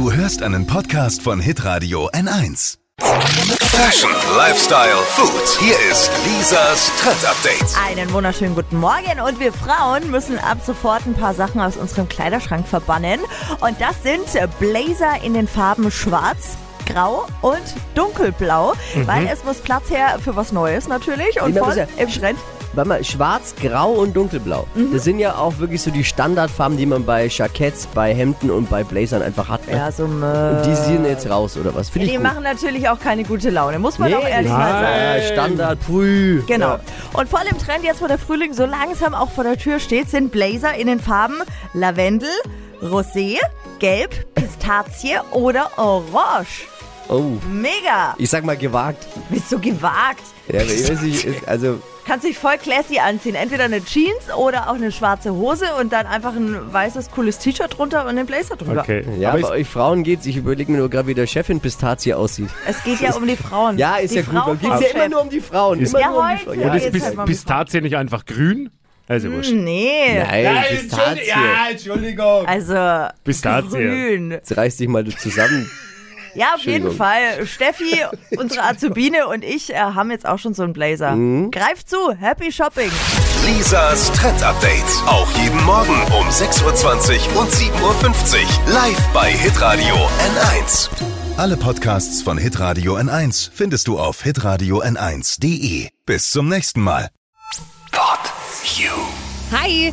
Du hörst einen Podcast von Hitradio N1. Fashion, Lifestyle, Food. Hier ist Lisas Trend Update. Einen wunderschönen guten Morgen und wir Frauen müssen ab sofort ein paar Sachen aus unserem Kleiderschrank verbannen. Und das sind Blazer in den Farben schwarz, grau und dunkelblau, weil es muss Platz her für was Neues natürlich und Mhm. Meine, voll im Trend. Warte mal, schwarz, grau und dunkelblau. Mhm. Das sind ja auch wirklich so die Standardfarben, die man bei Jacketts, bei Hemden und bei Blazern einfach hat. Ne? Ja, so Und Müll. die sind jetzt raus, oder was? Finde Die ich gut. machen natürlich auch keine gute Laune, muss man doch ehrlich mal sagen. ja, Standard, pui. Genau. Ja. Und voll im Trend jetzt, wo der Frühling so langsam auch vor der Tür steht, sind Blazer in den Farben Lavendel, Rosé, Gelb, Pistazie oder Orange. Oh, Mega! ich sag mal gewagt. Bist du gewagt? Ja, aber ich weiß nicht, also Kannst dich voll classy anziehen. Entweder eine Jeans oder auch eine schwarze Hose und dann einfach ein weißes, cooles T-Shirt drunter und einen Blazer drüber. Okay. ja, aber bei euch Frauen geht's. Ich überlege mir nur gerade, wie der Chefin Pistazie aussieht. Es geht ja um die Frauen. Ja, ist die ja gut. Frau Dann geht's vom ja immer nur um die Frauen. Ist- Immer Ja, nur um die heute Frauen. und ja, ist jetzt Pis halt Pistazie nicht einfach grün? Also wurscht. Nee. Nein, Pistazie. Entschuldigung. Also Pistazie. grün. Jetzt reiß dich mal zusammen. Ja, auf jeden. Fall. Steffi, unsere Azubine und ich äh, haben jetzt auch schon so einen Blazer. Mhm. Greift zu. Happy Shopping. Lisas Trend Update. Auch jeden Morgen um 6.20 Uhr und 7.50 Uhr. Live bei Hitradio N1. Alle Podcasts von Hitradio N1 findest du auf hitradio n1.de. Bis zum nächsten Mal. Pod You. Hi,